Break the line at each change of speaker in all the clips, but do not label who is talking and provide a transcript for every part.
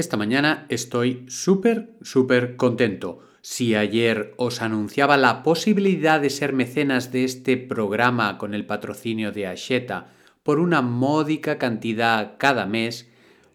Esta mañana estoy súper, súper contento. Si ayer os anunciaba la posibilidad de ser mecenas de este programa con el patrocinio de Asheta por una módica cantidad cada mes,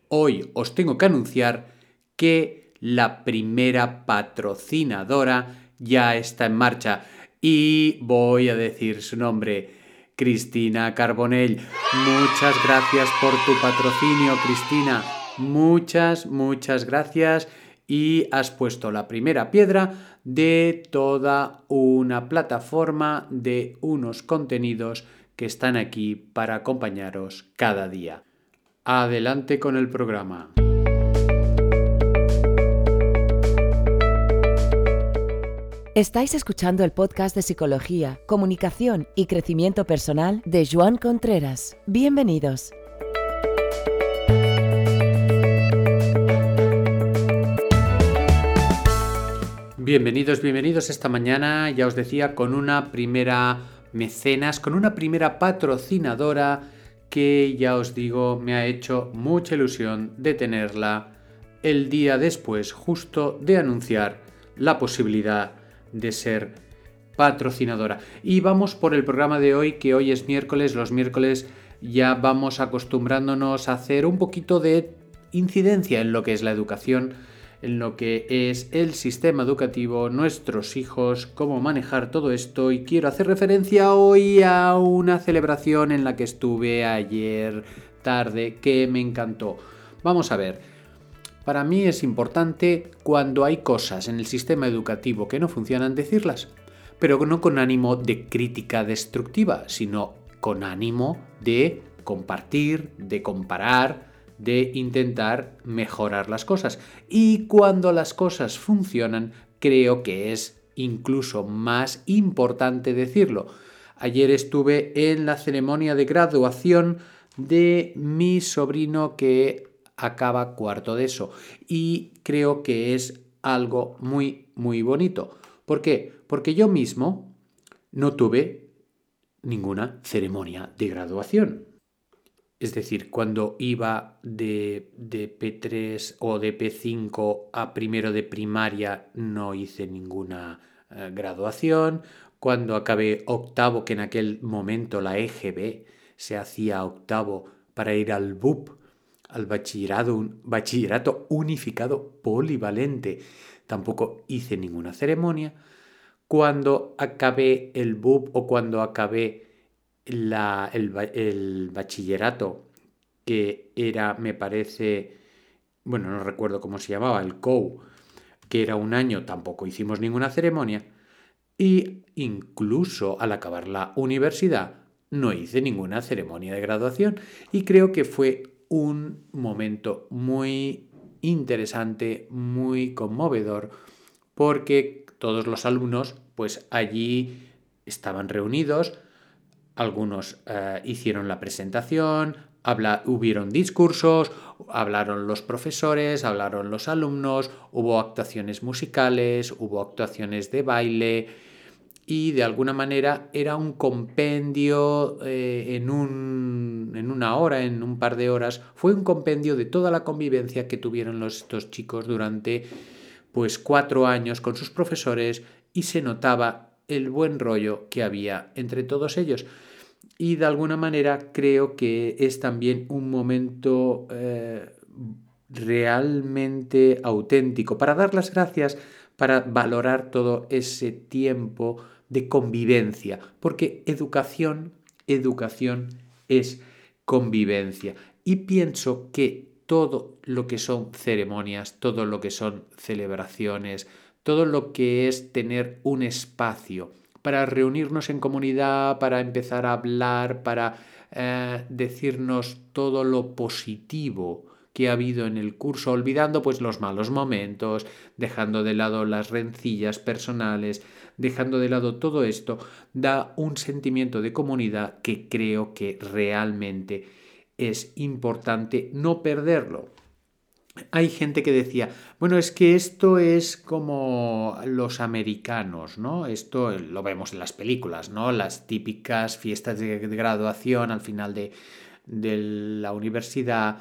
hoy os tengo que anunciar que la primera patrocinadora ya está en marcha y voy a decir su nombre. Cristina Carbonell. Muchas gracias por tu patrocinio, Cristina. Muchas, muchas gracias y has puesto la primera piedra de toda una plataforma de unos contenidos que están aquí para acompañaros cada día. Adelante con el programa.
Estáis escuchando el podcast de Psicología, Comunicación y Crecimiento Personal de Joan Contreras. Bienvenidos.
Bienvenidos, bienvenidos esta mañana, ya os decía, con una primera mecenas, con una primera patrocinadora que ya os digo me ha hecho mucha ilusión de tenerla el día después justo de anunciar la posibilidad de ser patrocinadora. Y vamos por el programa de hoy, que hoy es miércoles, los miércoles ya vamos acostumbrándonos a hacer un poquito de incidencia en lo que es la educación en lo que es el sistema educativo, nuestros hijos, cómo manejar todo esto y quiero hacer referencia hoy a una celebración en la que estuve ayer tarde que me encantó. Vamos a ver, para mí es importante cuando hay cosas en el sistema educativo que no funcionan decirlas, pero no con ánimo de crítica destructiva, sino con ánimo de compartir, de comparar, de intentar mejorar las cosas. Y cuando las cosas funcionan, creo que es incluso más importante decirlo. Ayer estuve en la ceremonia de graduación de mi sobrino que acaba cuarto de eso y creo que es algo muy muy bonito. ¿Por qué? Porque yo mismo no tuve ninguna ceremonia de graduación. Es decir, cuando iba de, P3 o de P5 a primero de primaria no hice ninguna eh, graduación. Cuando acabé octavo, que en aquel momento la EGB se hacía octavo para ir al BUP, al bachillerato, un bachillerato unificado polivalente, tampoco hice ninguna ceremonia. Cuando acabé el BUP o cuando acabé el, bachillerato, que era, me parece, bueno, no recuerdo cómo se llamaba, el COU, que era un año, tampoco hicimos ninguna ceremonia. Y incluso al acabar la universidad, no hice ninguna ceremonia de graduación. Y creo que fue un momento muy interesante, muy conmovedor, porque todos los alumnos, pues allí estaban reunidos, algunos eh, hicieron la presentación, habla, hubieron discursos, hablaron los profesores, hablaron los alumnos, hubo actuaciones musicales, hubo actuaciones de baile y de alguna manera era un compendio eh, en, un, en, una hora, en un par de horas, fue un compendio de toda la convivencia que tuvieron los, estos chicos durante pues cuatro años con sus profesores y se notaba el buen rollo que había entre todos ellos. Y de alguna manera creo que es también un momento eh, realmente auténtico para dar las gracias, para valorar todo ese tiempo de convivencia, porque educación, educación es convivencia. Y pienso que todo lo que son ceremonias, todo lo que son celebraciones, todo lo que es tener un espacio para reunirnos en comunidad, para empezar a hablar, para eh, decirnos todo lo positivo que ha habido en el curso, olvidando pues los malos momentos, dejando de lado las rencillas personales, dejando de lado todo esto, da un sentimiento de comunidad que creo que realmente es importante no perderlo hay gente que decía, bueno, es que esto es como los americanos, ¿no? Esto lo vemos en las películas, ¿no? Las típicas fiestas de, graduación al final de, de la universidad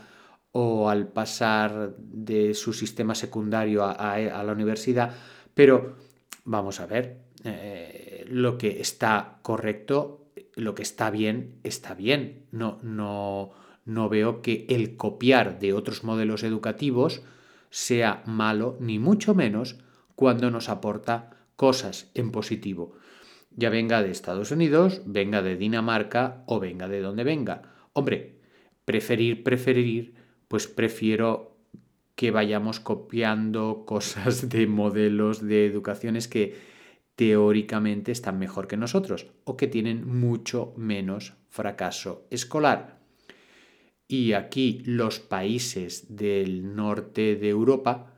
o al pasar de su sistema secundario a, la universidad, pero vamos a ver, eh, lo que está correcto, lo que está bien, está bien. No, no, no veo que el copiar de otros modelos educativos sea malo, ni mucho menos cuando nos aporta cosas en positivo. Ya venga de Estados Unidos, venga de Dinamarca o venga de donde venga. Hombre, preferir, preferir, pues prefiero que vayamos copiando cosas de modelos de educaciones que teóricamente están mejor que nosotros o que tienen mucho menos fracaso escolar. Y aquí los países del norte de Europa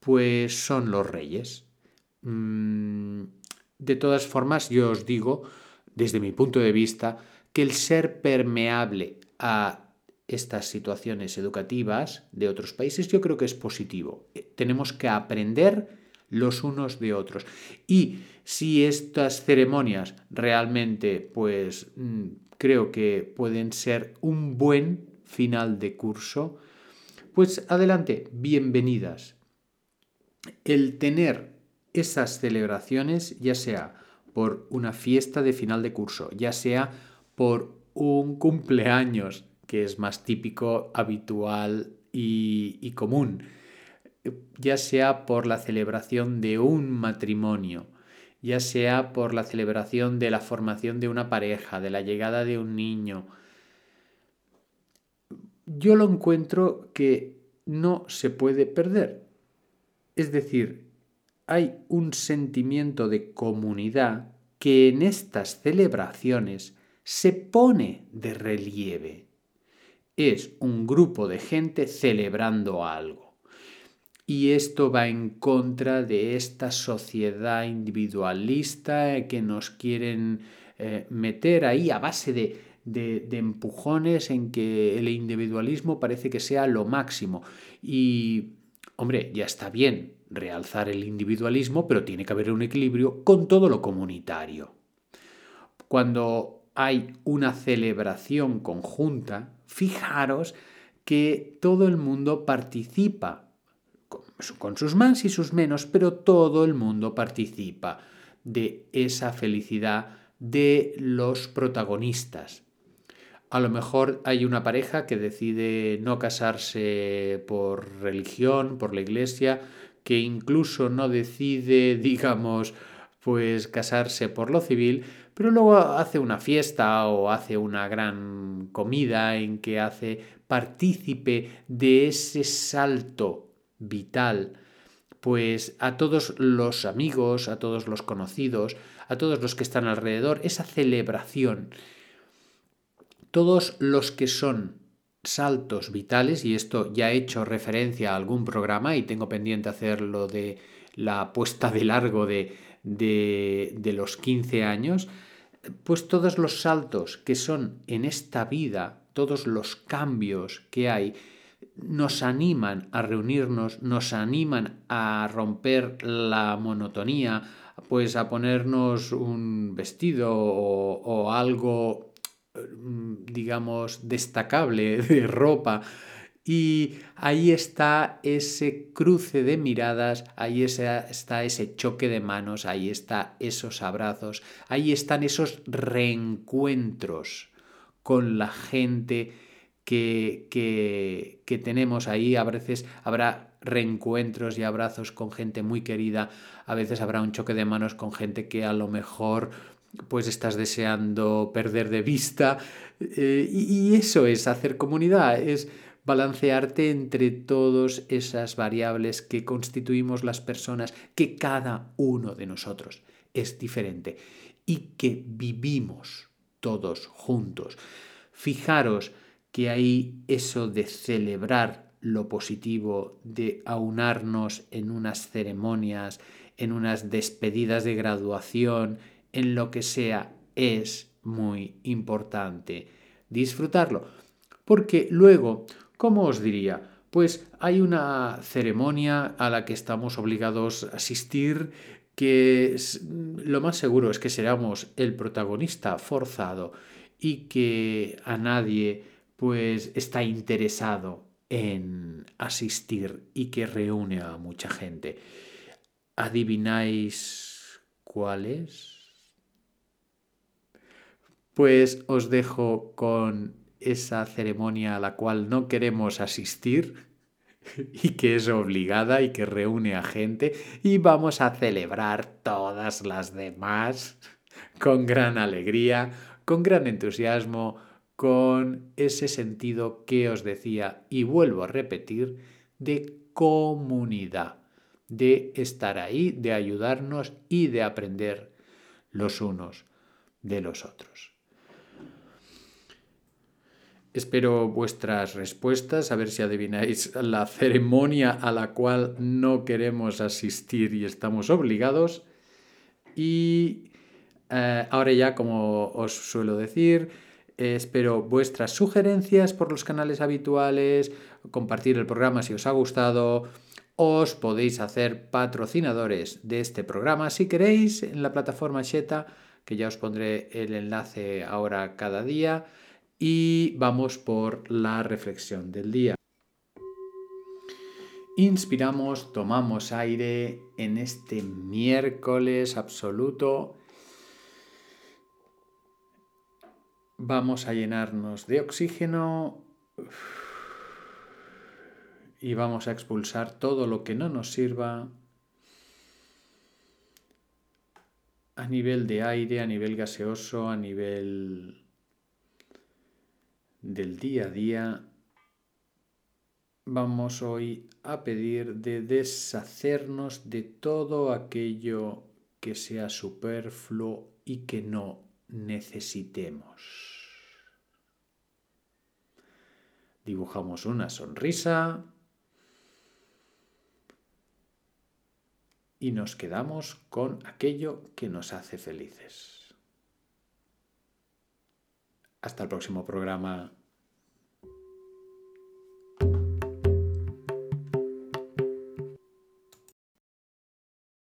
pues son los reyes. Mm, de todas formas, yo os digo, desde mi punto de vista, que el ser permeable a estas situaciones educativas de otros países yo creo que es positivo. Eh, tenemos que aprender los unos de otros. Y si estas ceremonias realmente, pues mm, creo que pueden ser un buen final de curso, pues adelante, bienvenidas. El tener esas celebraciones, ya sea por una fiesta de final de curso, ya sea por un cumpleaños, que es más típico, habitual y, común, ya sea por la celebración de un matrimonio, ya sea por la celebración de la formación de una pareja, de la llegada de un niño. Yo lo encuentro que no se puede perder. Es decir, hay un sentimiento de comunidad que en estas celebraciones se pone de relieve. Es un grupo de gente celebrando algo. Y esto va en contra de esta sociedad individualista que nos quieren eh, meter ahí a base de, de, empujones en que el individualismo parece que sea lo máximo. Y, hombre, ya está bien, realzar el individualismo, pero tiene que haber un equilibrio con todo lo comunitario. Cuando hay una celebración conjunta, fijaros que todo el mundo participa, con sus más y sus menos, pero todo el mundo participa de esa felicidad de los protagonistas. A lo mejor hay una pareja que decide no casarse por religión, por la iglesia, que incluso no decide, digamos, pues casarse por lo civil, pero luego hace una fiesta o hace una gran comida en que hace partícipe de ese salto vital, pues a todos los amigos, a todos los conocidos, a todos los que están alrededor, esa celebración, todos los que son saltos vitales, y esto ya he hecho referencia a algún programa y tengo pendiente hacerlo de la puesta de largo de, de, los 15 años, pues todos los saltos que son en esta vida, todos los cambios que hay, nos animan a reunirnos, nos animan a romper la monotonía, pues a ponernos un vestido o, algo Mm, digamos, destacable de ropa. Y ahí está ese cruce de miradas, ahí está ese choque de manos, ahí está esos abrazos, ahí están esos reencuentros con la gente que, que, tenemos ahí. A veces habrá reencuentros y abrazos con gente muy querida, a veces habrá un choque de manos con gente que a lo mejor pues estás deseando perder de vista. Eh, y, eso es hacer comunidad, es balancearte entre todas esas variables que constituimos las personas, que cada uno de nosotros es diferente y que vivimos todos juntos. Fijaros que hay eso de celebrar lo positivo, de aunarnos en unas ceremonias, en unas despedidas de graduación, en lo que sea, es muy importante disfrutarlo. Porque luego, ¿cómo os diría? Pues hay una ceremonia a la que estamos obligados a asistir que lo más seguro es que seramos el protagonista forzado y que a nadie pues está interesado en asistir y que reúne a mucha gente. ¿Adivináis cuál es? Pues os dejo con esa ceremonia a la cual no queremos asistir y que es obligada y que reúne a gente y vamos a celebrar todas las demás con gran alegría, con gran entusiasmo, con ese sentido que os decía y vuelvo a repetir de comunidad, de estar ahí, de ayudarnos y de aprender los unos de los otros. Espero vuestras respuestas, a ver si adivináis la ceremonia a la cual no queremos asistir y estamos obligados. Y eh, ahora ya, como os suelo decir, espero vuestras sugerencias por los canales habituales, compartir el programa si os ha gustado. Os podéis hacer patrocinadores de este programa si queréis en la plataforma Sheta, que ya os pondré el enlace ahora cada día y vamos por la reflexión del día. Inspiramos, tomamos aire en este miércoles absoluto. Vamos a llenarnos de oxígeno y vamos a expulsar todo lo que no nos sirva a nivel de aire, a nivel gaseoso, a nivel del día a día, vamos hoy a pedir de deshacernos de todo aquello que sea superfluo y que no necesitemos. Dibujamos una sonrisa y nos quedamos con aquello que nos hace felices. Hasta el próximo programa.